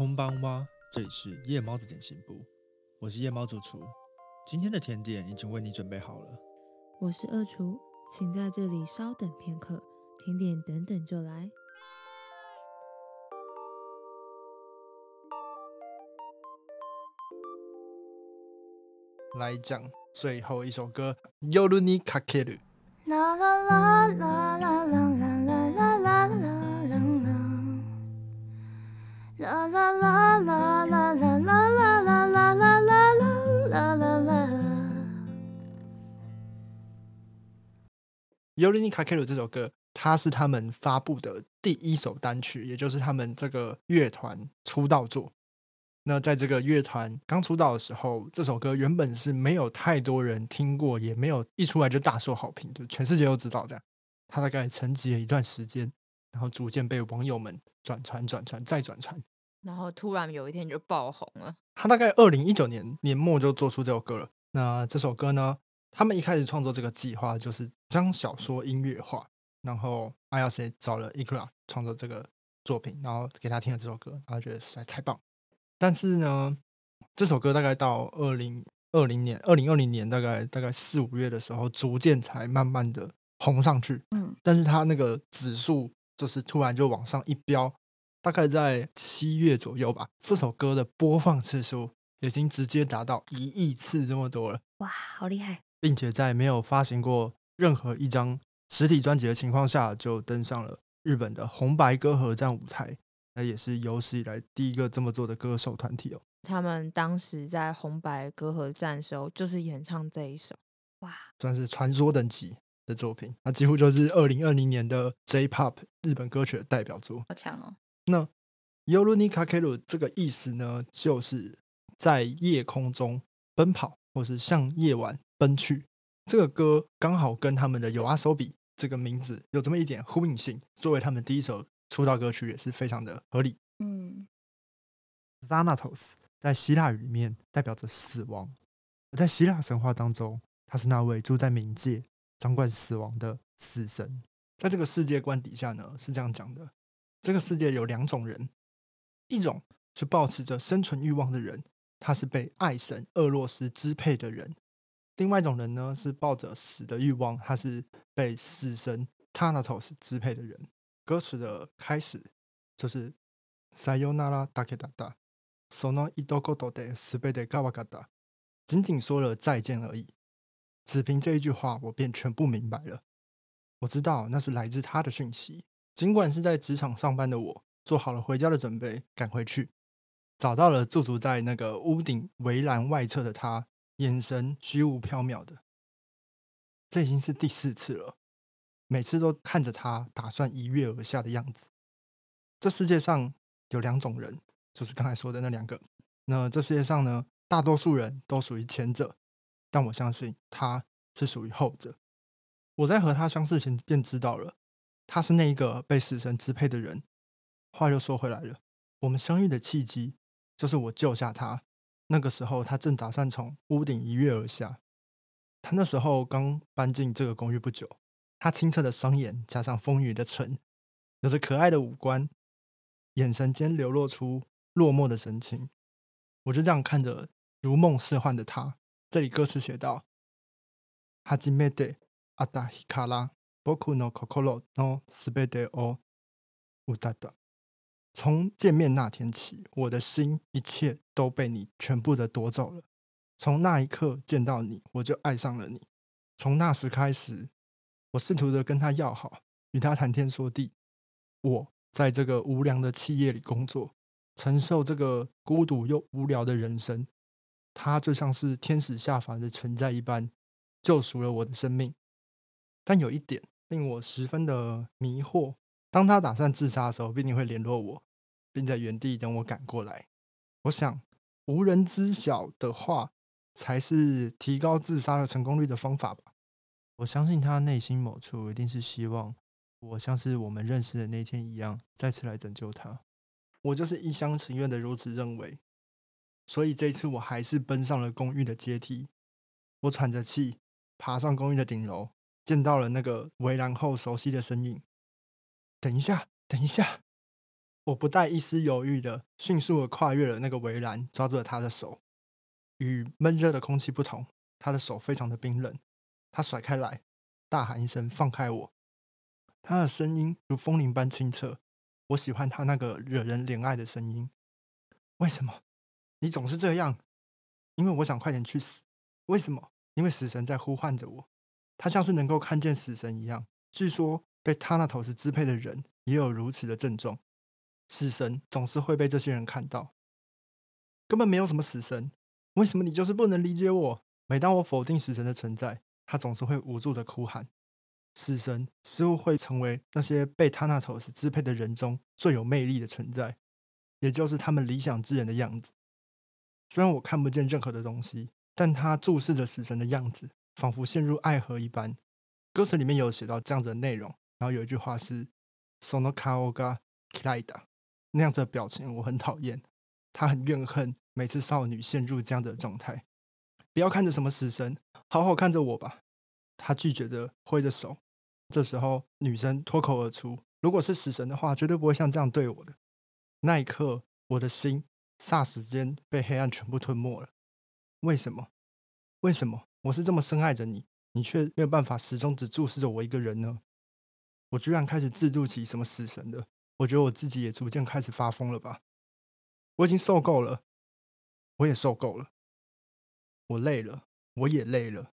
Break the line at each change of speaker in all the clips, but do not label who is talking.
空邦哇，这里是夜猫的点心部，我是夜猫主厨，今天的甜点已经为你准备好了。
我是二厨，请在这里稍等片刻，甜点等等就来。
来讲最后一首歌，《尤鲁尼卡克
鲁》。啦啦啦啦啦啦啦啦啦啦啦啦啦啦。
《尤里尼卡 K 鲁》这首歌，它是他们发布的第一首单曲，也就是他们这个乐团出道作。那在这个乐团刚出道的时候，这首歌原本是没有太多人听过，也没有一出来就大受好评，就全世界都知道这样。它大概沉寂了一段时间，然后逐渐被网友们转传、转传再转传。
然后突然有一天就爆红了。
他大概二零一九年年末就做出这首歌了。那这首歌呢，他们一开始创作这个计划就是将小说音乐化，然后 I R C 找了 Ikra 创作这个作品，然后给他听了这首歌，然后觉得实在太棒。但是呢，这首歌大概到二零二零年、二零二零年大概大概四五月的时候，逐渐才慢慢的红上去。
嗯，
但是他那个指数就是突然就往上一飙，大概在七月左右吧，这首歌的播放次数已经直接达到一亿次这么多了，
哇，好厉害！
并且在没有发行过任何一张实体专辑的情况下，就登上了日本的红白歌合战舞台，那也是有史以来第一个这么做的歌手团体哦。
他们当时在红白歌合战的时候，就是演唱这一首。哇，
算是传说等级的作品，那几乎就是二零二零年的 J-Pop 日本歌曲的代表作。
好强哦！
那 Yoruni Kakeru 这个意思呢，就是在夜空中奔跑，或是向夜晚奔去。这个歌刚好跟他们的有阿手比这个名字有这么一点呼应性，作为他们第一首出道歌曲也是非常的合理。
嗯
，Thanatos 在希腊语里面代表着死亡，而在希腊神话当中，他是那位住在冥界、掌管死亡的死神。在这个世界观底下呢，是这样讲的：这个世界有两种人，一种是抱持着生存欲望的人，他是被爱神厄洛斯支配的人；另外一种人呢，是抱着死的欲望，他是被死神 Thanatos 支配的人。歌词的开始就是“さよならだけだった”。その一言で全てがわかった，仅仅说了再见而已。只凭这一句话，我便全部明白了。我知道那是来自他的讯息。 尽管是在职场上班的我，做好了回家的准备，赶回去，找到了驻足在那个屋顶围栏外侧的他，眼神虚无缥缈的。这已经是第四次了，每次都看着他打算一跃而下的样子。这世界上有两种人。就是刚才说的那两个。那这世界上呢，大多数人都属于前者，但我相信他是属于后者。我在和他相识前便知道了，他是那一个被死神支配的人。话又说回来了，我们相遇的契机就是我救下他。那个时候，他正打算从屋顶一跃而下。他那时候刚搬进这个公寓不久，他清澈的双眼加上丰腴的唇，有着可爱的五官，眼神间流露出。落寞的神情，我就这样看着如梦似幻的他。这里歌词写道：“哈基梅德阿达希卡拉波库诺可可罗诺斯贝德欧乌达达。”从见面那天起，我的心一切都被你全部的夺走了。从那一刻见到你，我就爱上了你。从那时开始，我试图的跟他要好，与他谈天说地。我在这个无良的企业里工作。承受这个孤独又无聊的人生，他就像是天使下凡的存在一般，救赎了我的生命。但有一点令我十分的迷惑：当他打算自杀的时候，必定会联络我，并在原地等我赶过来。我想，无人知晓的话，才是提高自杀的成功率的方法吧。我相信他内心某处一定是希望我像是我们认识的那天一样，再次来拯救他。我就是一厢情愿的如此认为，所以这一次我还是奔上了公寓的阶梯。我喘着气爬上公寓的顶楼，见到了那个围栏后熟悉的身影。等一下，等一下！我不带一丝犹豫的，迅速的跨越了那个围栏，抓住了他的手。与闷热的空气不同，他的手非常的冰冷。他甩开来，大喊一声：“放开我！”他的声音如风铃般清澈。我喜欢他那个惹人怜爱的声音。为什么？你总是这样？因为我想快点去死。为什么？因为死神在呼唤着我。他像是能够看见死神一样。据说被他那头是支配的人也有如此的症状。死神总是会被这些人看到。根本没有什么死神。为什么你就是不能理解我？每当我否定死神的存在，他总是会无助的哭喊。死神似乎会成为那些被他那头是支配的人中最有魅力的存在，也就是他们理想之人的样子。虽然我看不见任何的东西，但他注视着死神的样子，仿佛陷入爱河一般。歌词里面有写到这样子的内容，然后有一句话是 “sono kaoga kida”，那样子的表情我很讨厌。他很怨恨每次少女陷入这样的状态。不要看着什么死神，好好看着我吧。他拒绝的挥着手。这时候，女生脱口而出：“如果是死神的话，绝对不会像这样对我的。”那一刻，我的心霎时间被黑暗全部吞没了。为什么？为什么我是这么深爱着你，你却没有办法始终只注视着我一个人呢？我居然开始自度起什么死神了。我觉得我自己也逐渐开始发疯了吧。我已经受够了，我也受够了。我累了，我也累了。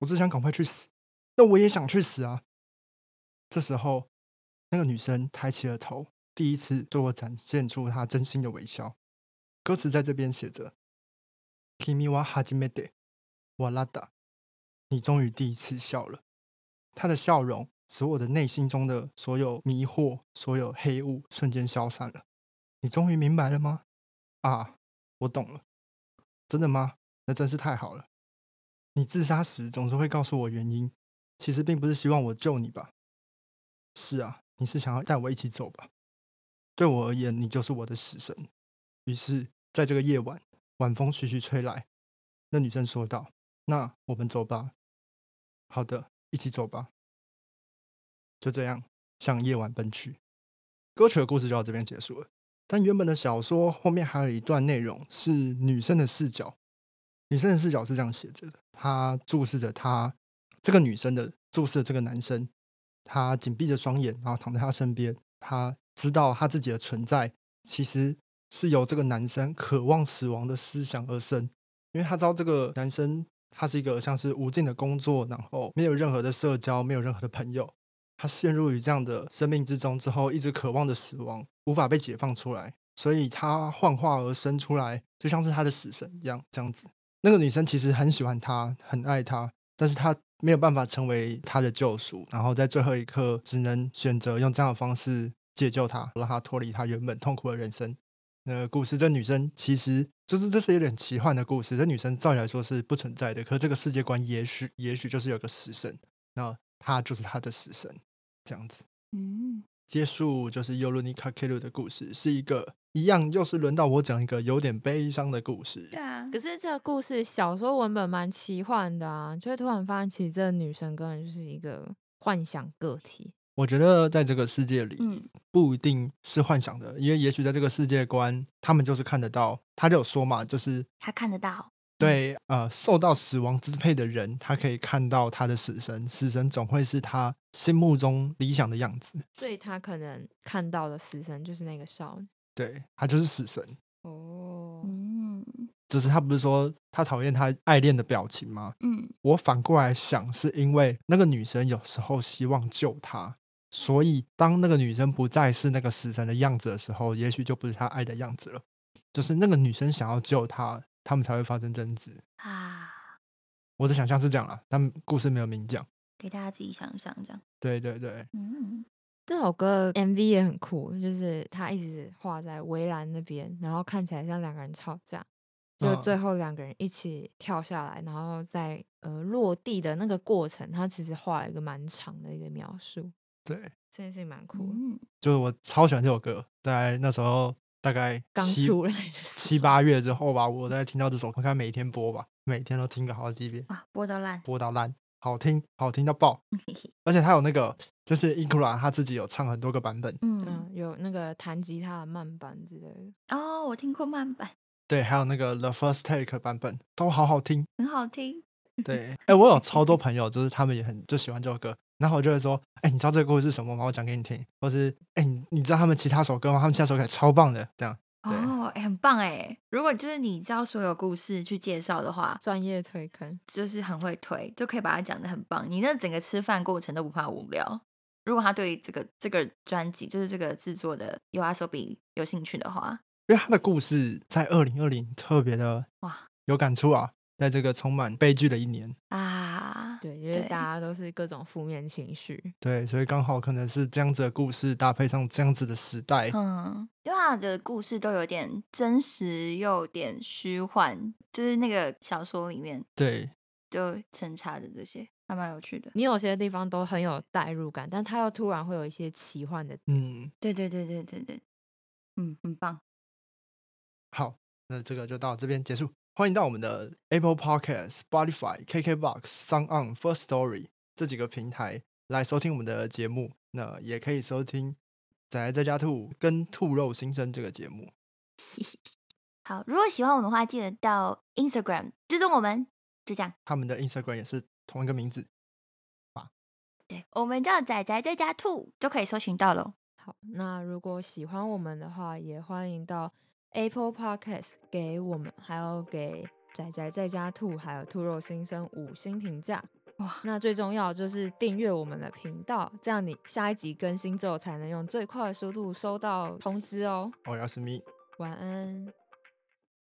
我只想赶快去死。那我也想去死啊！这时候，那个女生抬起了头，第一次对我展现出她真心的微笑。歌词在这边写着：“Kimi wa hajimete 瓦拉达。”你终于第一次笑了。她的笑容使我的内心中的所有迷惑、所有黑雾瞬间消散了。你终于明白了吗？啊，我懂了。真的吗？那真是太好了。你自杀时总是会告诉我原因，其实并不是希望我救你吧？是啊，你是想要带我一起走吧？对我而言，你就是我的死神。于是，在这个夜晚，晚风徐徐吹来，那女生说道：“那我们走吧。”好的，一起走吧。就这样，向夜晚奔去。歌曲的故事就到这边结束了。但原本的小说后面还有一段内容是女生的视角，女生的视角是这样写着的：她注视着她这个女生的注视着这个男生，她紧闭着双眼，然后躺在他身边。她知道她自己的存在其实是由这个男生渴望死亡的思想而生，因为她知道这个男生他是一个像是无尽的工作，然后没有任何的社交，没有任何的朋友。他陷入于这样的生命之中之后，一直渴望着死亡，无法被解放出来，所以他幻化而生出来，就像是他的死神一样。这样子，那个女生其实很喜欢他，很爱他，但是他没有办法成为他的救赎，然后在最后一刻，只能选择用这样的方式解救他，让他脱离他原本痛苦的人生。那故事，这女生其实就是这是有点奇幻的故事。这女生照理来说是不存在的，可这个世界观也许也许就是有个死神，那她就是她的死神。这样子，
嗯，
结束就是尤伦尼卡 K 鲁的故事，是一个一样，又是轮到我讲一个有点悲伤的故事。
对啊，
可是这个故事小说文本蛮奇幻的啊，就会突然发现，其实这个女生根本就是一个幻想个体。
我觉得在这个世界里，
嗯
不一定是幻想的，因为也许在这个世界观，他们就是看得到。他就有说嘛，就是
他看得到，
对呃，受到死亡支配的人，他可以看到他的死神，死神总会是他心目中理想的样子。
所以他可能看到的死神就是那个少女。
对他就是死神，
哦，
嗯
就是他不是说他讨厌他爱恋的表情吗？
嗯
我反过来想，是因为那个女生有时候希望救他，所以当那个女生不再是那个死神的样子的时候，也许就不是他爱的样子了。就是那个女生想要救他，他们才会发生争执。
啊，
我的想象是这样啦，但故事没有明讲。
给大家自己想象这样，
对对对，
嗯
这首歌 MV 也很酷，就是他一直画在围栏那边，然后看起来像两个人吵架，就
嗯
最后两个人一起跳下来，然后在呃落地的那个过程，他其实画了一个蛮长的一个描述，
对，
这件事情蛮酷的。
嗯，
就是我超喜欢这首歌，在那时候大概
刚
七
出来
七八月之后吧，我在听到这首歌，看每天播吧，每天都听个好几遍，
哇，播到烂，
播到烂，好听，好听到爆。而且它有那个就是伊库拉他自己有唱很多个版本，
嗯
嗯，，
有那个弹吉他的慢版之类的。
哦，我听过慢版，
对，还有那个 The First Take 版本都好好听。
很好听。
对，哎、我有超多朋友，就是他们也很就喜欢这首歌，然后我就会说，哎、你知道这个故事是什么吗？我讲给你听，或是哎、你你知道他们其他首歌吗？他们其他首歌也超棒的，这样。
哦，哎，很棒哎！如果就是你知道所有故事去介绍的话，
专业推坑，
就是很会推，就可以把它讲的很棒。你那整个吃饭过程都不怕无聊。如果他对这个这个专辑，就是这个制作的 U S O B 有兴趣的话，
因为他的故事在二零二零特别的
哇
有感触啊，在这个充满悲剧的一年，
啊，
对，因为大家都是各种负面情绪。
对，所以刚好可能是这样子的故事搭配上这样子的时代，
嗯，因为他的故事都有点真实又有点虚幻，就是那个小说里面
对，
就穿插着这些，还蛮有趣的。
你有些地方都很有代入感，但它又突然会有一些奇幻的。
嗯，
对对对对对对，嗯，很棒。
好，那这个就到这边结束。欢迎到我们的 Apple Podcast、Spotify、KKBox、s o n On、First Story 这几个平台来收听我们的节目。那也可以收听《仔仔在家兔》跟《兔肉新生》这个节目。
好，如果喜欢我们的话，记得到 Instagram 追踪我们，就这样。
他们的 Instagram 也是同一个名字。
对，我们叫仔仔在家兔，就可以搜寻到喽。
好，那如果喜欢我们的话，也欢迎到 Apple Podcast 给我们，还有给仔仔在家兔，还有兔肉新生五星评价。
哇，
那最重要就是订阅我们的频道，这样你下一集更新之后才能用最快的速度收到通知哦。
我要是咪。
晚安。